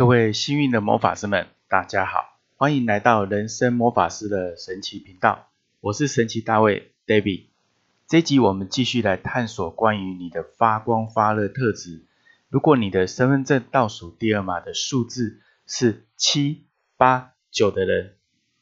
各位幸运的魔法师们，大家好，欢迎来到人生魔法师的神奇频道。我是神奇大卫 David。这集我们继续来探索关于你的发光发热特质。如果你的身份证倒数第二码的数字是七八九的人，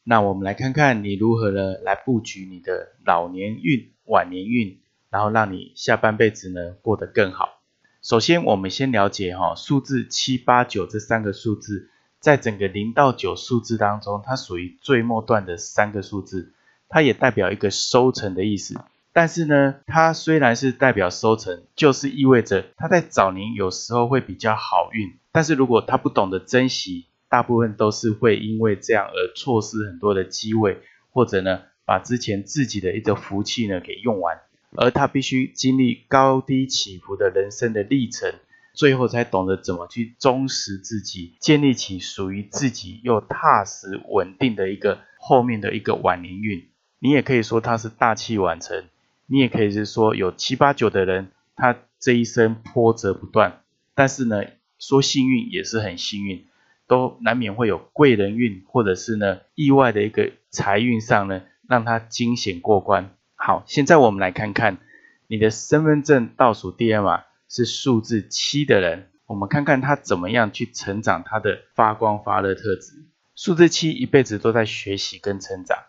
那我们来看看你如何呢来布局你的老年运、晚年运，然后让你下半辈子呢过得更好。首先，我们先了解哈，数字七八九这三个数字，在整个零到九数字当中，它属于最末段的三个数字，它也代表一个收成的意思。但是呢，它虽然是代表收成，就是意味着它在早年有时候会比较好运，但是如果他不懂得珍惜，大部分都是会因为这样而错失很多的机会，或者呢，把之前自己的一个福气呢给用完。而他必须经历高低起伏的人生的历程，最后才懂得怎么去忠实自己，建立起属于自己又踏实稳定的一个后面的一个晚年运。你也可以说他是大器晚成，你也可以是说有七八九的人，他这一生波折不断，但是呢，说幸运也是很幸运，都难免会有贵人运，或者是呢意外的一个财运上呢，让他惊险过关。好，现在我们来看看你的身份证倒数第二码是数字七的人，我们看看他怎么样去成长他的发光发热特质。数字七一辈子都在学习跟成长，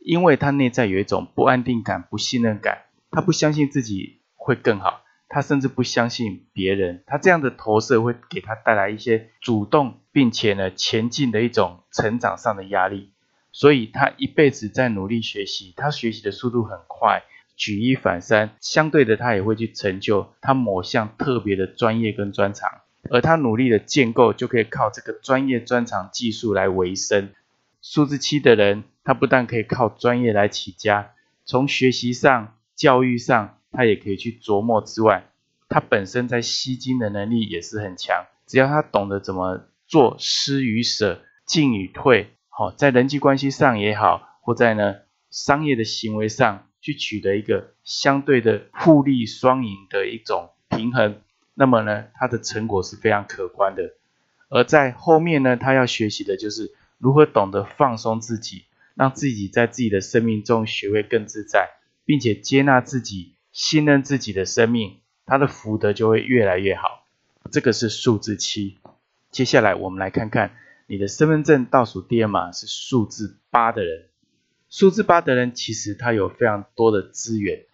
因为他内在有一种不安定感、不信任感，他不相信自己会更好，他甚至不相信别人。他这样的投射会给他带来一些主动并且呢前进的一种成长上的压力。所以他一辈子在努力学习，他学习的速度很快，举一反三。相对的，他也会去成就他某项特别的专业跟专长，而他努力的建构，就可以靠这个专业专长技术来维生。数字七的人，他不但可以靠专业来起家，从学习上、教育上，他也可以去琢磨之外，他本身在吸金的能力也是很强。只要他懂得怎么做施与舍、进与退。好，在人际关系上也好，或在呢商业的行为上去取得一个相对的互利双赢的一种平衡，那么呢，它的成果是非常可观的。而在后面呢，他要学习的就是如何懂得放松自己，让自己在自己的生命中学会更自在，并且接纳自己、信任自己的生命，他的福德就会越来越好。这个是数字七。接下来我们来看看。你的身份证倒数第二码是数字八的人，数字八的人其实他有非常多的资源。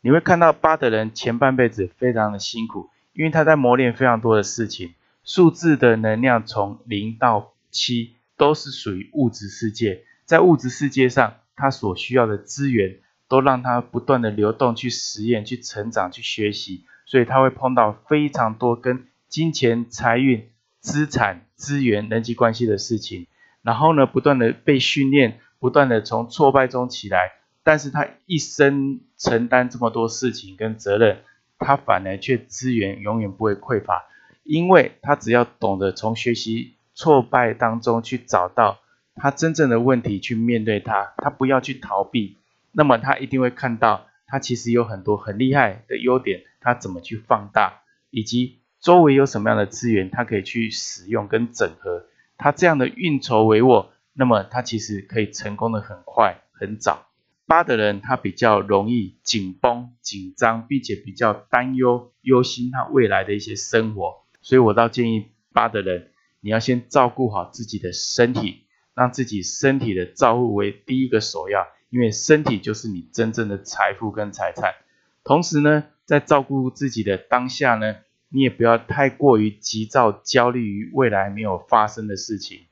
你会看到八的人前半辈子非常的辛苦，因为他在磨练非常多的事情。数字的能量从零到七都是属于物质世界，在物质世界上，他所需要的资源都让他不断的流动，去实验、去成长、去学习，所以他会碰到非常多跟金钱、财运。资产、资源、人际关系的事情，然后呢，不断的被训练，不断的从挫败中起来，但是他一生承担这么多事情跟责任，他反而却资源永远不会匮乏，因为他只要懂得从学习挫败当中去找到他真正的问题，去面对它，他不要去逃避，那么他一定会看到他其实有很多很厉害的优点，他怎么去放大，以及。周围有什么样的资源，他可以去使用跟整合，他这样的运筹帷幄，那么他其实可以成功的很快很早。八的人他比较容易紧绷紧张，并且比较担忧忧心他未来的一些生活，所以我倒建议八的人，你要先照顾好自己的身体，让自己身体的照顾为第一个首要，因为身体就是你真正的财富跟财产。同时呢，在照顾自己的当下呢。你也不要太过于急躁、焦虑于未来没有发生的事情。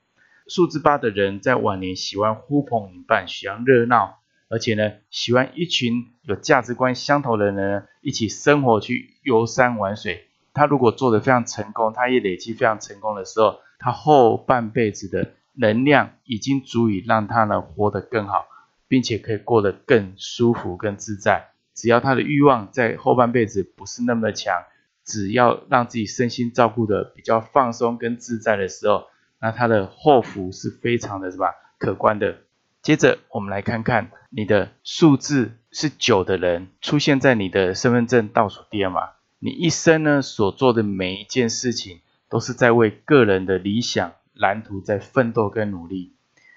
数字八的人在晚年喜欢呼朋引伴，喜欢热闹，而且呢，喜欢一群有价值观相投的人一起生活，去游山玩水。他如果做得非常成功，他也累积非常成功的时候，他后半辈子的能量已经足以让他呢活得更好，并且可以过得更舒服、更自在。只要他的欲望在后半辈子不是那么的强。只要让自己身心照顾的比较放松跟自在的时候，那他的后福是非常的什么可观的。接着我们来看看你的数字是九的人出现在你的身份证倒数第二码，你一生呢所做的每一件事情都是在为个人的理想蓝图在奋斗跟努力，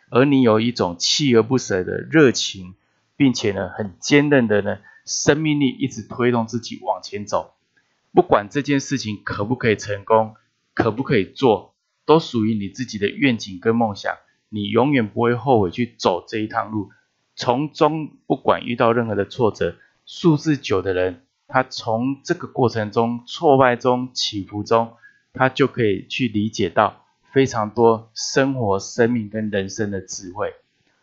而你有一种锲而不舍的热情，并且呢很坚韧的呢生命力，一直推动自己往前走。不管这件事情可不可以成功，可不可以做，都属于你自己的愿景跟梦想。你永远不会后悔去走这一趟路，从中不管遇到任何的挫折，数字九的人，他从这个过程中挫败中起伏中，他就可以去理解到非常多生活、生命跟人生的智慧。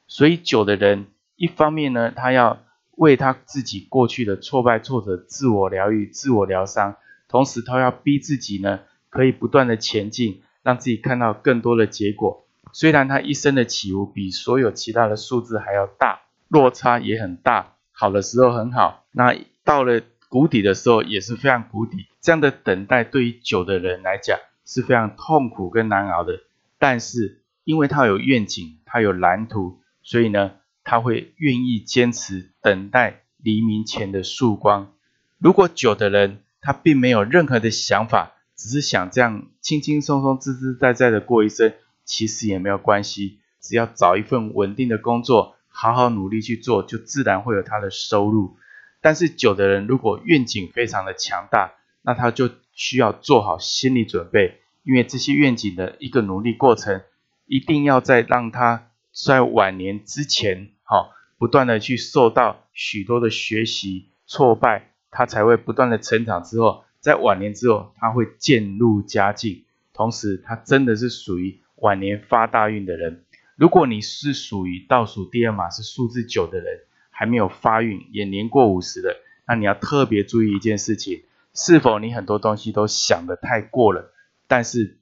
所以九的人，一方面呢，他要为他自己过去的挫败、挫折自我疗愈、自我疗伤，同时他要逼自己呢，可以不断的前进，让自己看到更多的结果。虽然他一生的起伏比所有其他的数字还要大，落差也很大，好的时候很好，那到了谷底的时候也是非常谷底。这样的等待对于久的人来讲是非常痛苦跟难熬的。但是因为他有愿景，他有蓝图，所以呢，他会愿意坚持等待黎明前的曙光。如果九的人他并没有任何的想法，只是想这样轻轻松松、自自在在的过一生。其实也没有关系，只要找一份稳定的工作，好好努力去做，就自然会有他的收入。但是九的人如果愿景非常的强大，那他就需要做好心理准备，因为这些愿景的一个努力过程，一定要在让他在晚年之前，好不断的去受到许多的学习挫败，他才会不断的成长。之后在晚年之后，他会渐入佳境，同时他真的是属于。晚年发大运的人，如果你是属于倒数第二码是数字九的人，还没有发运，也年过五十的，那你要特别注意一件事情：是否你很多东西都想得太过了，但是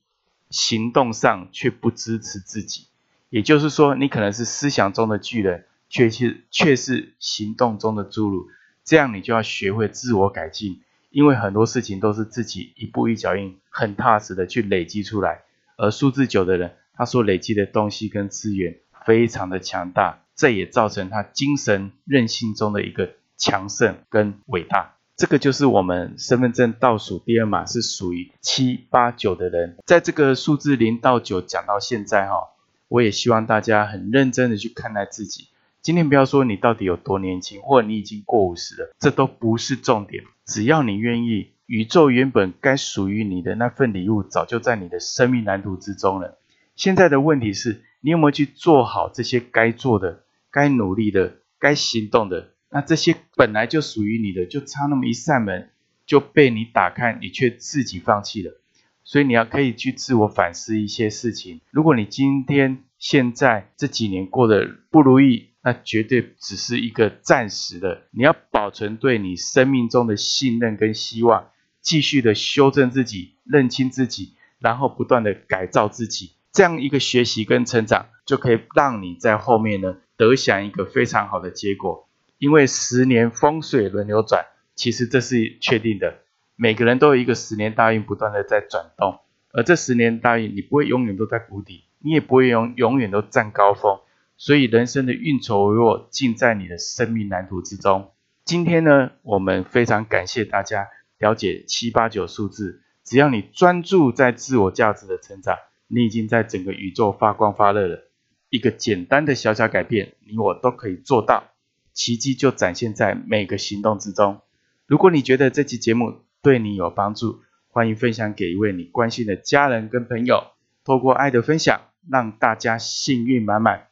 行动上却不支持自己。也就是说，你可能是思想中的巨人，却是却是行动中的侏儒。这样你就要学会自我改进，因为很多事情都是自己一步一脚印，很踏实的去累积出来。而数字九的人，他所累积的东西跟资源非常的强大，这也造成他精神韧性中的一个强盛跟伟大。这个就是我们身份证倒数第二码是属于七八九的人，在这个数字零到九讲到现在哈，我也希望大家很认真的去看待自己。今天不要说你到底有多年轻，或者你已经过五十了，这都不是重点，只要你愿意。宇宙原本该属于你的那份礼物，早就在你的生命蓝图之中了。现在的问题是，你有没有去做好这些该做的、该努力的、该行动的？那这些本来就属于你的，就差那么一扇门就被你打开，你却自己放弃了。所以你要可以去自我反思一些事情。如果你今天、现在这几年过得不如意，那绝对只是一个暂时的。你要保存对你生命中的信任跟希望。继续的修正自己，认清自己，然后不断的改造自己，这样一个学习跟成长，就可以让你在后面呢得享一个非常好的结果。因为十年风水轮流转，其实这是确定的。每个人都有一个十年大运不断的在转动，而这十年大运，你不会永远都在谷底，你也不会永永远都占高峰。所以人生的运筹帷幄尽在你的生命蓝图之中。今天呢，我们非常感谢大家。了解七八九数字，只要你专注在自我价值的成长，你已经在整个宇宙发光发热了。一个简单的小小改变，你我都可以做到，奇迹就展现在每个行动之中。如果你觉得这期节目对你有帮助，欢迎分享给一位你关心的家人跟朋友，透过爱的分享，让大家幸运满满。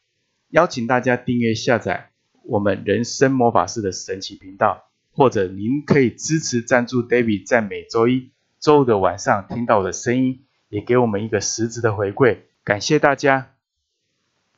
邀请大家订阅下载我们人生魔法师的神奇频道。或者您可以支持赞助 David，在每周一、周五的晚上听到我的声音，也给我们一个实质的回馈，感谢大家。